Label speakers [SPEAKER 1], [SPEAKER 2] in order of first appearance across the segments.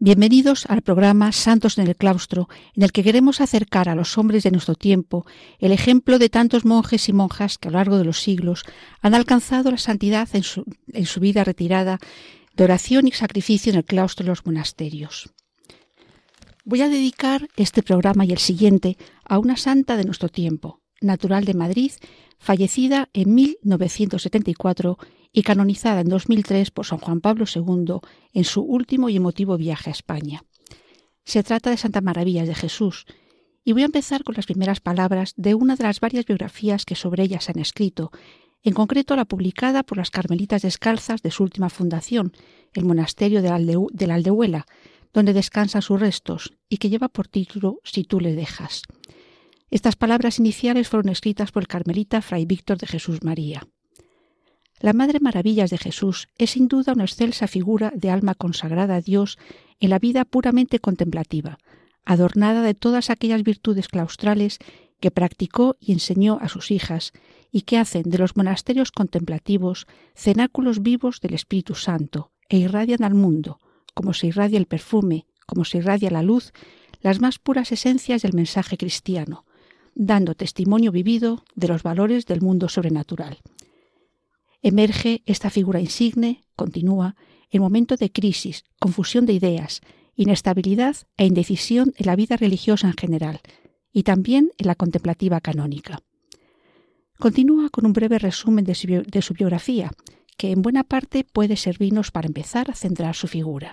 [SPEAKER 1] bienvenidos al programa Santos en el Claustro, en el que queremos acercar a los hombres de nuestro tiempo el ejemplo de tantos monjes y monjas que a lo largo de los siglos han alcanzado la santidad en su, vida retirada de oración y sacrificio en el claustro de los monasterios. Voy a dedicar este programa y el siguiente a una santa de nuestro tiempo, natural de Madrid, fallecida en 1974 y canonizada en 2003 por San Juan Pablo II en su último y emotivo viaje a España. Se trata de Santa Maravillas de Jesús, y voy a empezar con las primeras palabras de una de las varias biografías que sobre ella se han escrito, en concreto la publicada por las Carmelitas Descalzas de su última fundación, el monasterio de la, Aldehuela, donde descansan sus restos y que lleva por título Si tú le dejas. Estas palabras iniciales fueron escritas por el carmelita Fray Víctor de Jesús María. La Madre Maravillas de Jesús es sin duda una excelsa figura de alma consagrada a Dios en la vida puramente contemplativa, adornada de todas aquellas virtudes claustrales que practicó y enseñó a sus hijas y que hacen de los monasterios contemplativos cenáculos vivos del Espíritu Santo e irradian al mundo, como se irradia el perfume, como se irradia la luz, las más puras esencias del mensaje cristiano, dando testimonio vivido de los valores del mundo sobrenatural. Emerge esta figura insigne, continúa, en momento de crisis, confusión de ideas, inestabilidad e indecisión en la vida religiosa en general, y también en la contemplativa canónica. Continúa con un breve resumen de su, biografía, que en buena parte puede servirnos para empezar a centrar su figura.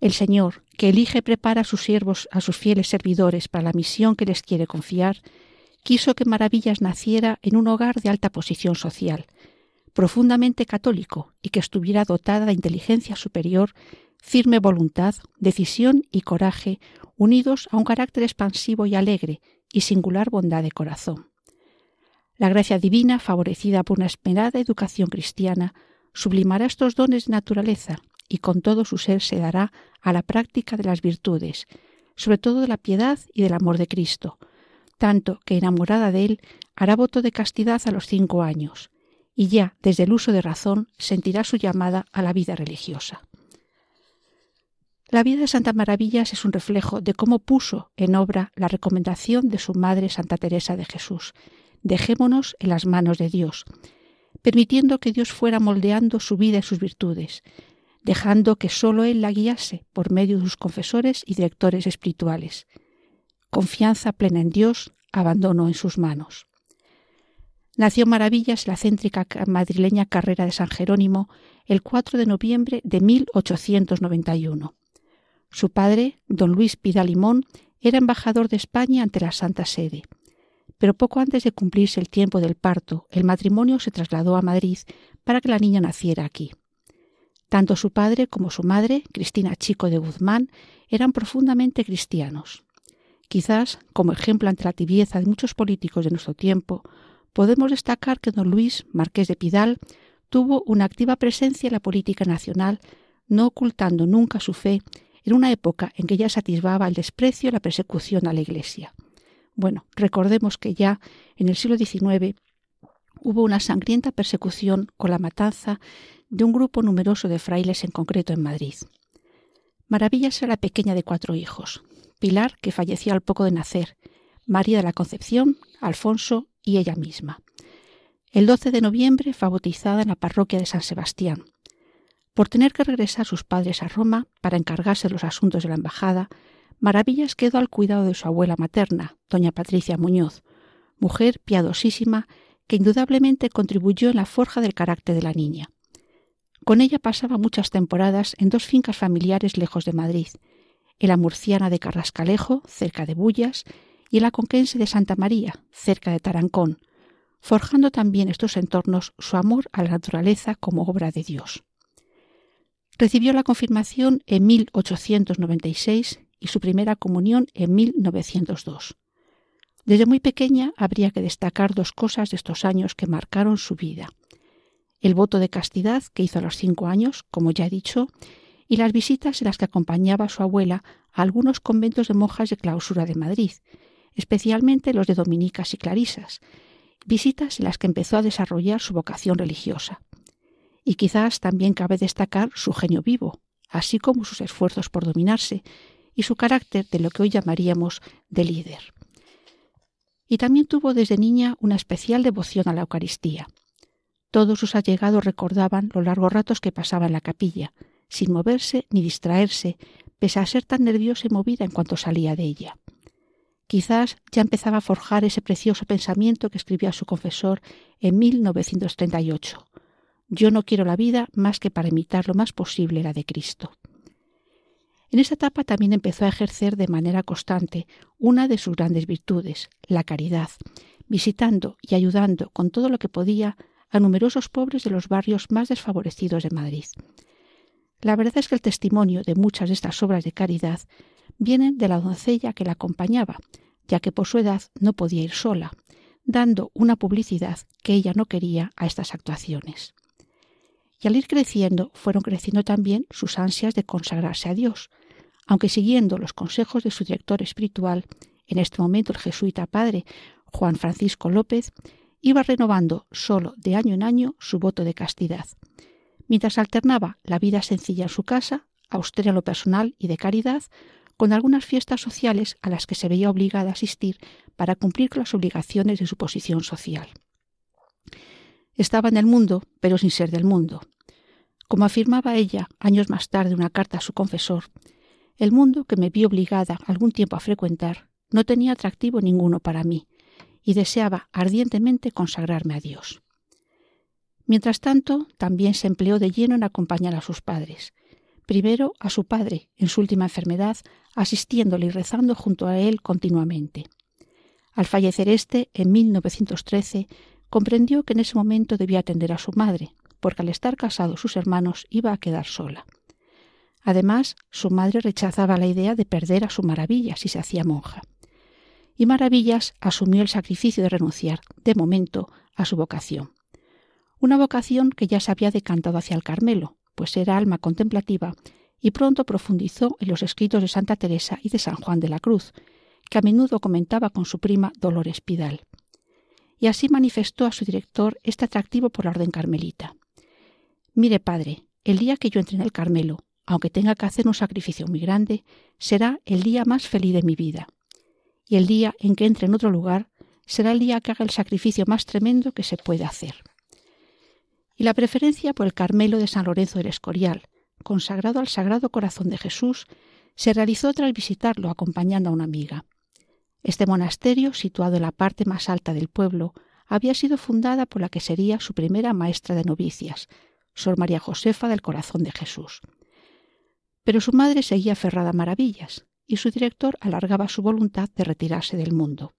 [SPEAKER 1] El Señor, que elige y prepara a sus siervos, a sus fieles servidores para la misión que les quiere confiar, quiso que Maravillas naciera en un hogar de alta posición social, profundamente católico y que estuviera dotada de inteligencia superior, firme voluntad, decisión y coraje, unidos a un carácter expansivo y alegre y singular bondad de corazón. La gracia divina, favorecida por una esperada educación cristiana, sublimará estos dones de naturaleza y con todo su ser se dará a la práctica de las virtudes, sobre todo de la piedad y del amor de Cristo, tanto que enamorada de él hará voto de castidad a los cinco años, y ya desde el uso de razón sentirá su llamada a la vida religiosa. La vida de Santa Maravillas es un reflejo de cómo puso en obra la recomendación de su madre Santa Teresa de Jesús. Dejémonos en las manos de Dios, permitiendo que Dios fuera moldeando su vida y sus virtudes, dejando que sólo Él la guiase por medio de sus confesores y directores espirituales. Confianza plena en Dios, abandono en sus manos. Nació Maravillas la céntrica madrileña carrera de San Jerónimo el 4 de noviembre de 1891. Su padre, don Luis Pidalimón, era embajador de España ante la Santa Sede. Pero poco antes de cumplirse el tiempo del parto, el matrimonio se trasladó a Madrid para que la niña naciera aquí. Tanto su padre como su madre, Cristina Chico de Guzmán, eran profundamente cristianos. Quizás, como ejemplo ante la tibieza de muchos políticos de nuestro tiempo, podemos destacar que don Luis, marqués de Pidal, tuvo una activa presencia en la política nacional, no ocultando nunca su fe en una época en que ya se atisbaba el desprecio y la persecución a la Iglesia. Bueno, recordemos que ya en el siglo XIX hubo una sangrienta persecución con la matanza de un grupo numeroso de frailes en concreto en Madrid. Maravillas era la pequeña de cuatro hijos. Pilar, que falleció al poco de nacer, María de la Concepción, Alfonso y ella misma. El 12 de noviembre fue bautizada en la parroquia de San Sebastián. Por tener que regresar sus padres a Roma para encargarse de los asuntos de la embajada, Maravillas quedó al cuidado de su abuela materna, doña Patricia Muñoz, mujer piadosísima que indudablemente contribuyó en la forja del carácter de la niña. Con ella pasaba muchas temporadas en dos fincas familiares lejos de Madrid, en la murciana de Carrascalejo, cerca de Bullas, y la conquense de Santa María, cerca de Tarancón, forjando también estos entornos su amor a la naturaleza como obra de Dios. Recibió la confirmación en 1896 y su primera comunión en 1902. Desde muy pequeña habría que destacar dos cosas de estos años que marcaron su vida. El voto de castidad que hizo a los cinco años, como ya he dicho, y las visitas en las que acompañaba a su abuela a algunos conventos de monjas de clausura de Madrid, especialmente los de dominicas y clarisas, visitas en las que empezó a desarrollar su vocación religiosa. Y quizás también cabe destacar su genio vivo, así como sus esfuerzos por dominarse y su carácter de lo que hoy llamaríamos de líder. Y también tuvo desde niña una especial devoción a la Eucaristía. Todos sus allegados recordaban los largos ratos que pasaba en la capilla, sin moverse ni distraerse, pese a ser tan nerviosa y movida en cuanto salía de ella. Quizás ya empezaba a forjar ese precioso pensamiento que escribió a su confesor en 1938. Yo no quiero la vida más que para imitar lo más posible la de Cristo. En esa etapa también empezó a ejercer de manera constante una de sus grandes virtudes, la caridad, visitando y ayudando con todo lo que podía a numerosos pobres de los barrios más desfavorecidos de Madrid. La verdad es que el testimonio de muchas de estas obras de caridad vienen de la doncella que la acompañaba, ya que por su edad no podía ir sola, dando una publicidad que ella no quería a estas actuaciones. Y al ir creciendo fueron creciendo también sus ansias de consagrarse a Dios, aunque siguiendo los consejos de su director espiritual, en este momento el jesuita padre Juan Francisco López, iba renovando solo de año en año su voto de castidad, mientras alternaba la vida sencilla en su casa, austera en lo personal y de caridad, con algunas fiestas sociales a las que se veía obligada a asistir para cumplir con las obligaciones de su posición social. Estaba en el mundo, pero sin ser del mundo. Como afirmaba ella años más tarde una carta a su confesor, el mundo que me vi obligada algún tiempo a frecuentar no tenía atractivo ninguno para mí, y deseaba ardientemente consagrarme a Dios. Mientras tanto, también se empleó de lleno en acompañar a sus padres, primero a su padre en su última enfermedad, asistiéndole y rezando junto a él continuamente. Al fallecer éste, en 1913, comprendió que en ese momento debía atender a su madre, porque al estar casados sus hermanos iba a quedar sola. Además, su madre rechazaba la idea de perder a su maravilla si se hacía monja. Y Maravillas asumió el sacrificio de renunciar, de momento, a su vocación. Una vocación que ya se había decantado hacia el Carmelo, pues era alma contemplativa, y pronto profundizó en los escritos de Santa Teresa y de San Juan de la Cruz, que a menudo comentaba con su prima Dolores Pidal. Y así manifestó a su director este atractivo por la orden carmelita. Mire, padre, el día que yo entre en el Carmelo, aunque tenga que hacer un sacrificio muy grande, será el día más feliz de mi vida. Y el día en que entre en otro lugar será el día que haga el sacrificio más tremendo que se puede hacer y la preferencia por el Carmelo de San Lorenzo del Escorial, consagrado al Sagrado Corazón de Jesús, se realizó tras visitarlo acompañando a una amiga. Este monasterio, situado en la parte más alta del pueblo, había sido fundada por la que sería su primera maestra de novicias, Sor María Josefa del Corazón de Jesús. Pero su madre seguía aferrada a maravillas, y su director alargaba su voluntad de retirarse del mundo,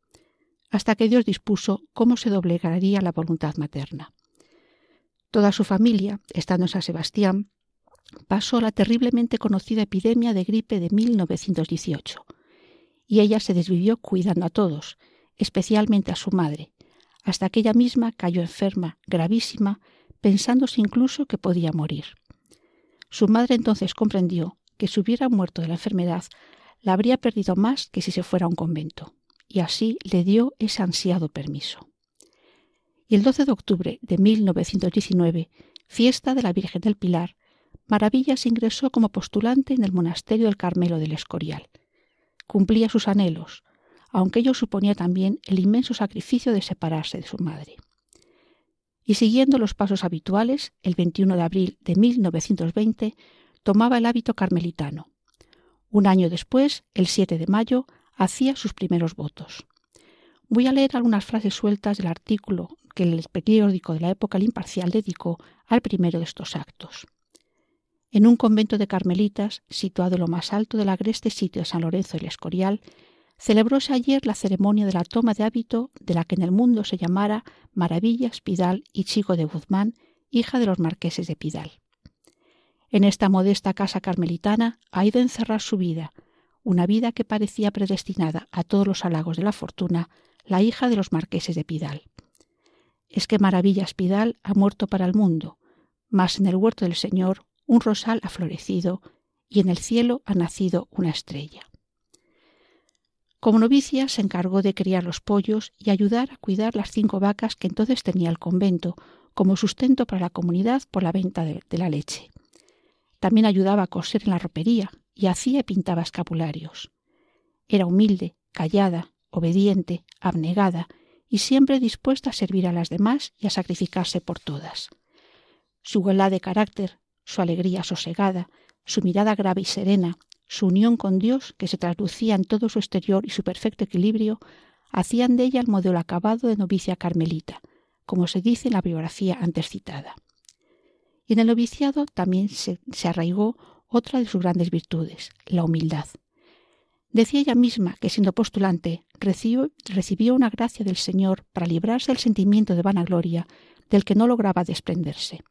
[SPEAKER 1] hasta que Dios dispuso cómo se doblegaría la voluntad materna. Toda su familia, estando en San Sebastián, pasó la terriblemente conocida epidemia de gripe de 1918, y ella se desvivió cuidando a todos, especialmente a su madre, hasta que ella misma cayó enferma, gravísima, pensándose incluso que podía morir. Su madre entonces comprendió que si hubiera muerto de la enfermedad, la habría perdido más que si se fuera a un convento, y así le dio ese ansiado permiso el 12 de octubre de 1919, fiesta de la Virgen del Pilar, Maravillas ingresó como postulante en el monasterio del Carmelo del Escorial. Cumplía sus anhelos, aunque ello suponía también el inmenso sacrificio de separarse de su madre. Y siguiendo los pasos habituales, el 21 de abril de 1920 tomaba el hábito carmelitano. Un año después, el 7 de mayo, hacía sus primeros votos. Voy a leer algunas frases sueltas del artículo que el periódico de la época El Imparcial dedicó al primero de estos actos. En un convento de carmelitas, situado en lo más alto del agreste sitio de San Lorenzo del Escorial, celebróse ayer la ceremonia de la toma de hábito de la que en el mundo se llamara Maravillas Pidal y Chico de Guzmán, hija de los marqueses de Pidal. En esta modesta casa carmelitana ha ido a encerrar su vida, una vida que parecía predestinada a todos los halagos de la fortuna, la hija de los marqueses de Pidal. Es que maravillas Pidal ha muerto para el mundo, mas en el huerto del Señor un rosal ha florecido y en el cielo ha nacido una estrella. Como novicia se encargó de criar los pollos y ayudar a cuidar las cinco vacas que entonces tenía el convento, como sustento para la comunidad por la venta de, la leche. También ayudaba a coser en la ropería y hacía y pintaba escapularios. Era humilde, callada, obediente, abnegada y siempre dispuesta a servir a las demás y a sacrificarse por todas. Su igualdad de carácter, su alegría sosegada, su mirada grave y serena, su unión con Dios, que se traducía en todo su exterior y su perfecto equilibrio, hacían de ella el modelo acabado de novicia carmelita, como se dice en la biografía antes citada. Y en el noviciado también se, se arraigó otra de sus grandes virtudes, la humildad. Decía ella misma que siendo postulante recibió, una gracia del Señor para librarse del sentimiento de vanagloria del que no lograba desprenderse.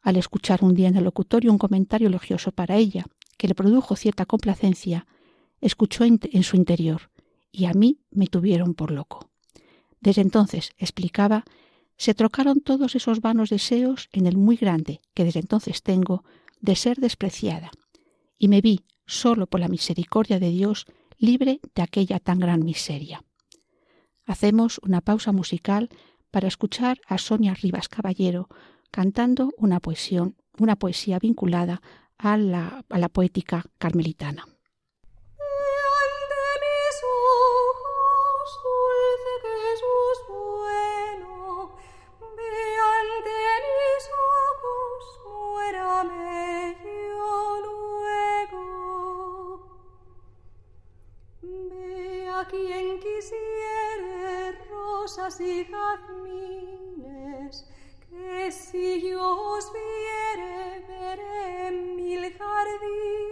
[SPEAKER 1] Al escuchar un día en el locutorio un comentario elogioso para ella, que le produjo cierta complacencia, escuchó en, su interior, y a mí me tuvieron por loco. Desde entonces, explicaba, se trocaron todos esos vanos deseos en el muy grande que desde entonces tengo de ser despreciada, y me vi, solo por la misericordia de Dios, libre de aquella tan gran miseria. Hacemos una pausa musical para escuchar a Sonia Rivas Caballero cantando una poesía, una poesía vinculada a la, a la poética carmelitana.
[SPEAKER 2] Jazmines que si yo os viere veré mil jardines,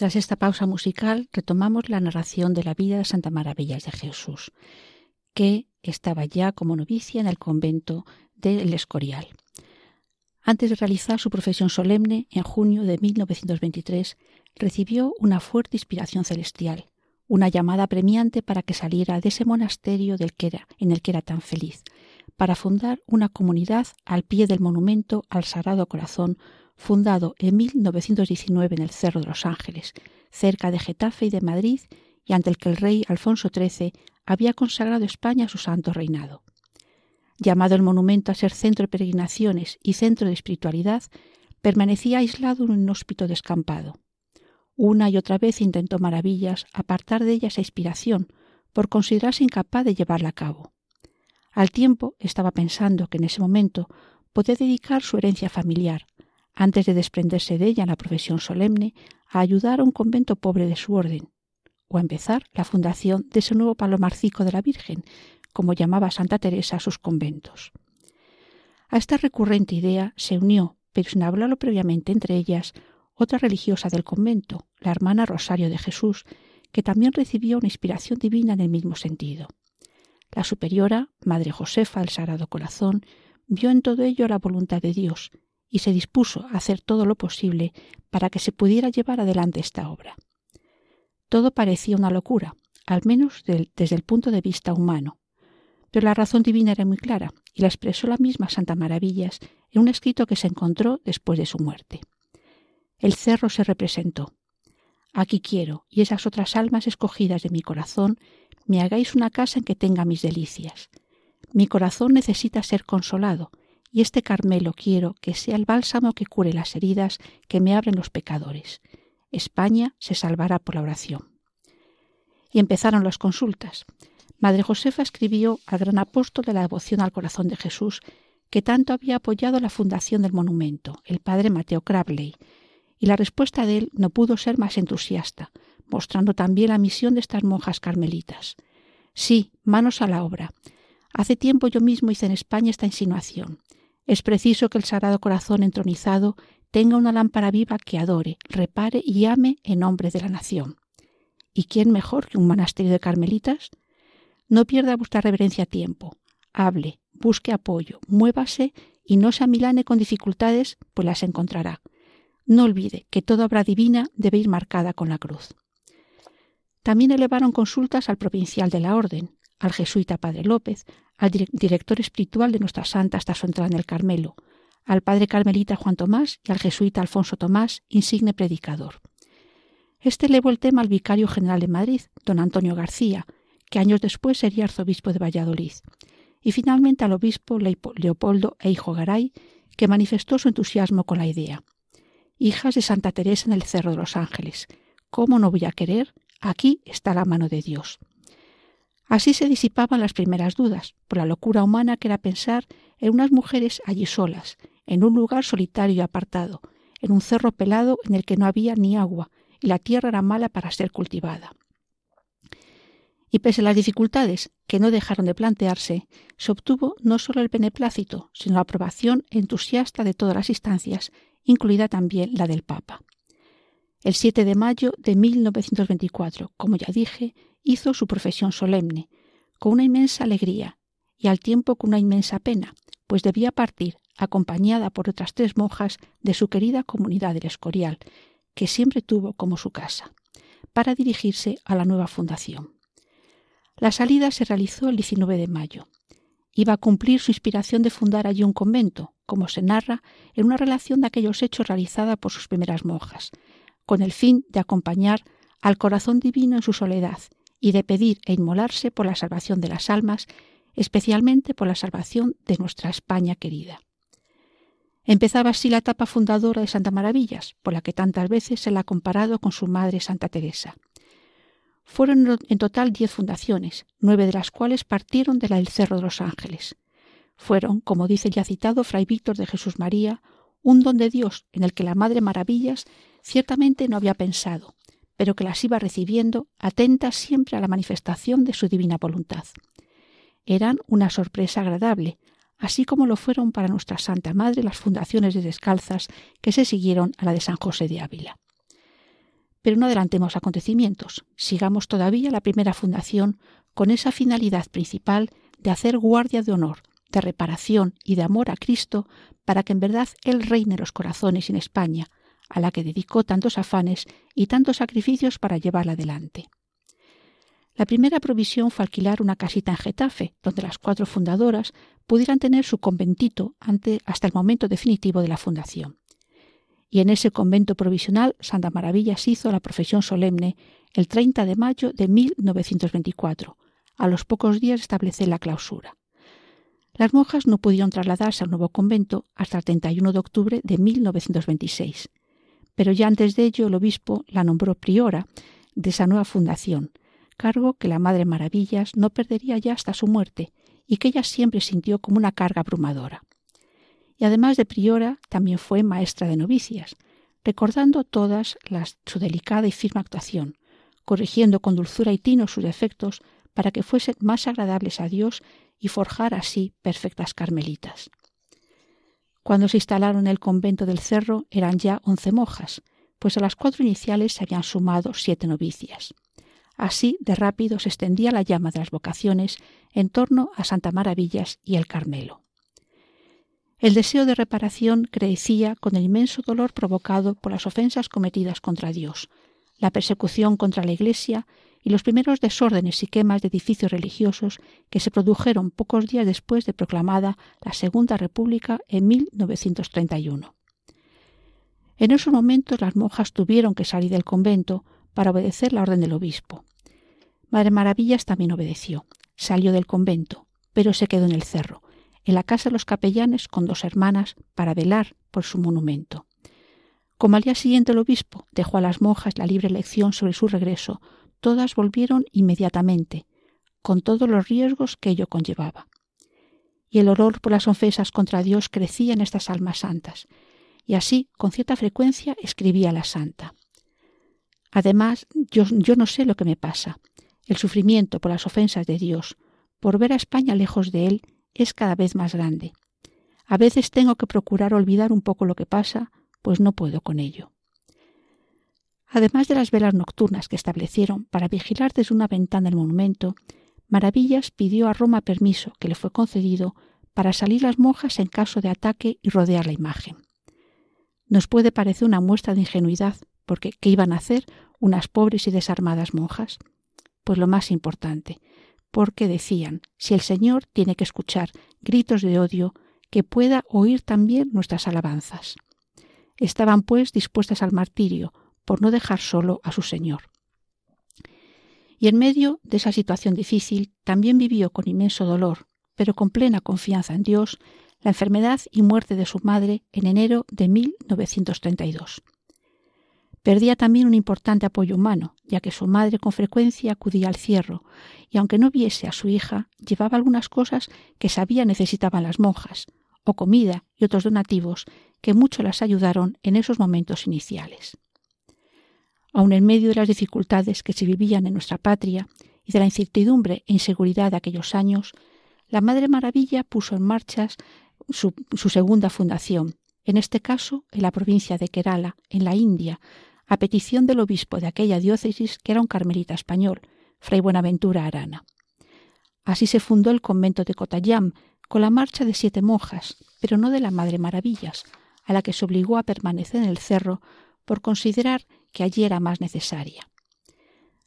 [SPEAKER 1] Tras esta pausa musical retomamos la narración de la vida de Santa Maravillas de Jesús, que estaba ya como novicia en el convento del Escorial. Antes de realizar su profesión solemne, en junio de 1923, recibió una fuerte inspiración celestial, una llamada premiante para que saliera de ese monasterio del que era, en el que era tan feliz, para fundar una comunidad al pie del monumento al Sagrado Corazón fundado en 1919 en el Cerro de los Ángeles, cerca de Getafe y de Madrid, y ante el que el rey Alfonso XIII había consagrado España a su santo reinado. Llamado el monumento a ser centro de peregrinaciones y centro de espiritualidad, permanecía aislado en un inhóspito descampado. Una y otra vez intentó maravillas apartar de ella esa inspiración, por considerarse incapaz de llevarla a cabo. Al tiempo estaba pensando que en ese momento podía dedicar su herencia familiar, antes de desprenderse de ella en la profesión solemne, a ayudar a un convento pobre de su orden, o a empezar la fundación de ese nuevo palomarcico de la Virgen, como llamaba Santa Teresa a sus conventos. A esta recurrente idea se unió, pero sin hablarlo previamente entre ellas, otra religiosa del convento, la hermana Rosario de Jesús, que también recibió una inspiración divina en el mismo sentido. La superiora, Madre Josefa del Sagrado Corazón, vio en todo ello la voluntad de Dios y se dispuso a hacer todo lo posible para que se pudiera llevar adelante esta obra. Todo parecía una locura, al menos desde el punto de vista humano. Pero la razón divina era muy clara y la expresó la misma Santa Maravillas en un escrito que se encontró después de su muerte. El cerro se representó. Aquí quiero, y esas otras almas escogidas de mi corazón, me hagáis una casa en que tenga mis delicias. Mi corazón necesita ser consolado, y este Carmelo quiero que sea el bálsamo que cure las heridas que me abren los pecadores. España se salvará por la oración. Y empezaron las consultas. Madre Josefa escribió al gran apóstol de la devoción al corazón de Jesús, que tanto había apoyado la fundación del monumento, el padre Mateo Crabbley, y la respuesta de él no pudo ser más entusiasta, mostrando también la misión de estas monjas carmelitas. Sí, manos a la obra. Hace tiempo yo mismo hice en España esta insinuación. Es preciso que el Sagrado Corazón entronizado tenga una lámpara viva que adore, repare y ame en nombre de la nación. ¿Y quién mejor que un monasterio de carmelitas? No pierda vuestra reverencia tiempo. Hable, busque apoyo, muévase y no se amilane con dificultades, pues las encontrará. No olvide que toda obra divina debe ir marcada con la cruz. También elevaron consultas al provincial de la orden, al jesuita Padre López, al director espiritual de nuestra santa hasta su entrada en el Carmelo, al padre carmelita Juan Tomás y al jesuita Alfonso Tomás, insigne predicador. Este elevó el tema al vicario general de Madrid, don Antonio García, que años después sería arzobispo de Valladolid, y finalmente al obispo Leopoldo Eijo Garay, que manifestó su entusiasmo con la idea hijas de Santa Teresa en el Cerro de los Ángeles. ¿Cómo no voy a querer? Aquí está la mano de Dios. Así se disipaban las primeras dudas, por la locura humana que era pensar en unas mujeres allí solas, en un lugar solitario y apartado, en un cerro pelado en el que no había ni agua, y la tierra era mala para ser cultivada. Y pese a las dificultades que no dejaron de plantearse, se obtuvo no solo el beneplácito, sino la aprobación entusiasta de todas las instancias incluida también la del Papa. El 7 de mayo de 1924, como ya dije, hizo su profesión solemne, con una inmensa alegría y al tiempo con una inmensa pena, pues debía partir, acompañada por otras tres monjas de su querida comunidad del Escorial, que siempre tuvo como su casa, para dirigirse a la nueva fundación. La salida se realizó el 19 de mayo. Iba a cumplir su inspiración de fundar allí un convento, como se narra en una relación de aquellos hechos realizada por sus primeras monjas, con el fin de acompañar al corazón divino en su soledad y de pedir e inmolarse por la salvación de las almas, especialmente por la salvación de nuestra España querida. Empezaba así la etapa fundadora de Santa Maravillas, por la que tantas veces se la ha comparado con su madre Santa Teresa. Fueron en total diez fundaciones, nueve de las cuales partieron de la del Cerro de los Ángeles. Fueron, como dice ya citado Fray Víctor de Jesús María, un don de Dios en el que la Madre Maravillas ciertamente no había pensado, pero que las iba recibiendo atenta siempre a la manifestación de su divina voluntad. Eran una sorpresa agradable, así como lo fueron para nuestra Santa Madre las fundaciones de descalzas que se siguieron a la de San José de Ávila. Pero no adelantemos acontecimientos, sigamos todavía la primera fundación con esa finalidad principal de hacer guardia de honor, de reparación y de amor a Cristo para que en verdad Él reine los corazones en España, a la que dedicó tantos afanes y tantos sacrificios para llevarla adelante. La primera provisión fue alquilar una casita en Getafe, donde las cuatro fundadoras pudieran tener su conventito hasta el momento definitivo de la fundación. Y en ese convento provisional Santa Maravillas hizo la profesión solemne el 30 de mayo de 1924, a los pocos días de establecer la clausura. Las monjas no pudieron trasladarse al nuevo convento hasta el 31 de octubre de 1926, pero ya antes de ello el obispo la nombró priora de esa nueva fundación, cargo que la Madre Maravillas no perdería ya hasta su muerte y que ella siempre sintió como una carga abrumadora. Y además de priora, también fue maestra de novicias, recordando todas las, su delicada y firme actuación, corrigiendo con dulzura y tino sus defectos para que fuesen más agradables a Dios y forjar así perfectas carmelitas. Cuando se instalaron en el convento del Cerro eran ya once monjas, pues a las cuatro iniciales se habían sumado siete novicias. Así de rápido se extendía la llama de las vocaciones en torno a Santa Maravillas y el Carmelo. El deseo de reparación crecía con el inmenso dolor provocado por las ofensas cometidas contra Dios, la persecución contra la Iglesia y los primeros desórdenes y quemas de edificios religiosos que se produjeron pocos días después de proclamada la Segunda República en 1931. En esos momentos las monjas tuvieron que salir del convento para obedecer la orden del obispo. Madre Maravillas también obedeció. Salió del convento, pero se quedó en el cerro, en la casa de los capellanes con dos hermanas para velar por su monumento. Como al día siguiente el obispo dejó a las monjas la libre elección sobre su regreso, todas volvieron inmediatamente, con todos los riesgos que ello conllevaba. Y el horror por las ofensas contra Dios crecía en estas almas santas, y así, con cierta frecuencia, escribía la santa. Además, yo, yo no sé lo que me pasa. El sufrimiento por las ofensas de Dios, por ver a España lejos de Él, es cada vez más grande. A veces tengo que procurar olvidar un poco lo que pasa, pues no puedo con ello. Además de las velas nocturnas que establecieron para vigilar desde una ventana el monumento, Maravillas pidió a Roma permiso, que le fue concedido, para salir las monjas en caso de ataque y rodear la imagen. Nos puede parecer una muestra de ingenuidad, porque ¿qué iban a hacer unas pobres y desarmadas monjas? Pues lo más importante, porque decían, si el Señor tiene que escuchar gritos de odio, que pueda oír también nuestras alabanzas. Estaban, pues, dispuestas al martirio, por no dejar solo a su Señor. Y en medio de esa situación difícil también vivió con inmenso dolor, pero con plena confianza en Dios, la enfermedad y muerte de su madre en enero de 1932. Perdía también un importante apoyo humano, ya que su madre con frecuencia acudía al cierro, y aunque no viese a su hija, llevaba algunas cosas que sabía necesitaban las monjas, o comida y otros donativos que mucho las ayudaron en esos momentos iniciales aun en medio de las dificultades que se vivían en nuestra patria y de la incertidumbre e inseguridad de aquellos años, la Madre Maravilla puso en marcha su, su, segunda fundación, en este caso en la provincia de Kerala, en la India, a petición del obispo de aquella diócesis que era un carmelita español, Fray Buenaventura Arana. Así se fundó el convento de Kotayam, con la marcha de siete monjas, pero no de la Madre Maravillas, a la que se obligó a permanecer en el cerro por considerar que allí era más necesaria.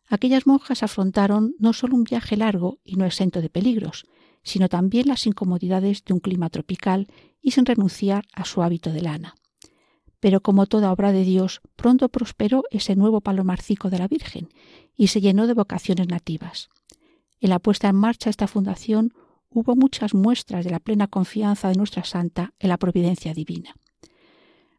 [SPEAKER 1] Aquellas monjas afrontaron no solo un viaje largo y no exento de peligros, sino también las incomodidades de un clima tropical y sin renunciar a su hábito de lana. Pero como toda obra de Dios, pronto prosperó ese nuevo palomarcico de la Virgen y se llenó de vocaciones nativas. En la puesta en marcha de esta fundación hubo muchas muestras de la plena confianza de nuestra santa en la providencia divina.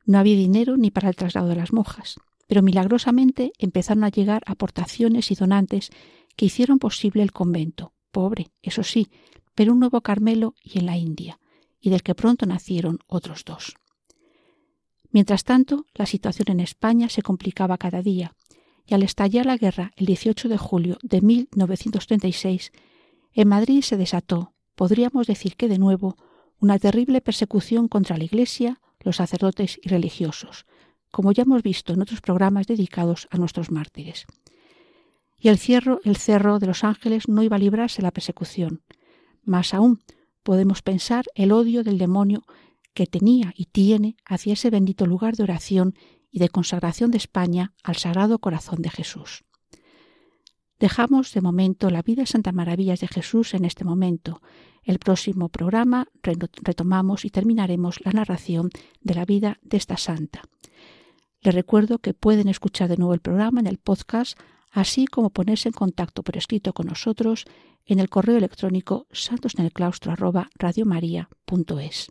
[SPEAKER 1] No había dinero ni para el traslado de las monjas pero milagrosamente empezaron a llegar aportaciones y donantes que hicieron posible el convento, pobre, eso sí, pero un nuevo Carmelo y en la India, y del que pronto nacieron otros dos. Mientras tanto, la situación en España se complicaba cada día, y al estallar la guerra el 18 de julio de 1936, en Madrid se desató, podríamos decir que de nuevo, una terrible persecución contra la Iglesia, los sacerdotes y religiosos, como ya hemos visto en otros programas dedicados a nuestros mártires. Y el, cierro, el cerro de los ángeles no iba a librarse la persecución. Más aún, podemos pensar el odio del demonio que tenía y tiene hacia ese bendito lugar de oración y de consagración de España al Sagrado Corazón de Jesús. Dejamos de momento la vida Santa Maravillas de Jesús en este momento. El próximo programa retomamos y terminaremos la narración de la vida de esta santa. Les recuerdo que pueden escuchar de nuevo el programa en el podcast, así como ponerse en contacto por escrito con nosotros en el correo electrónico santosnelclaustro@radiomaria.es.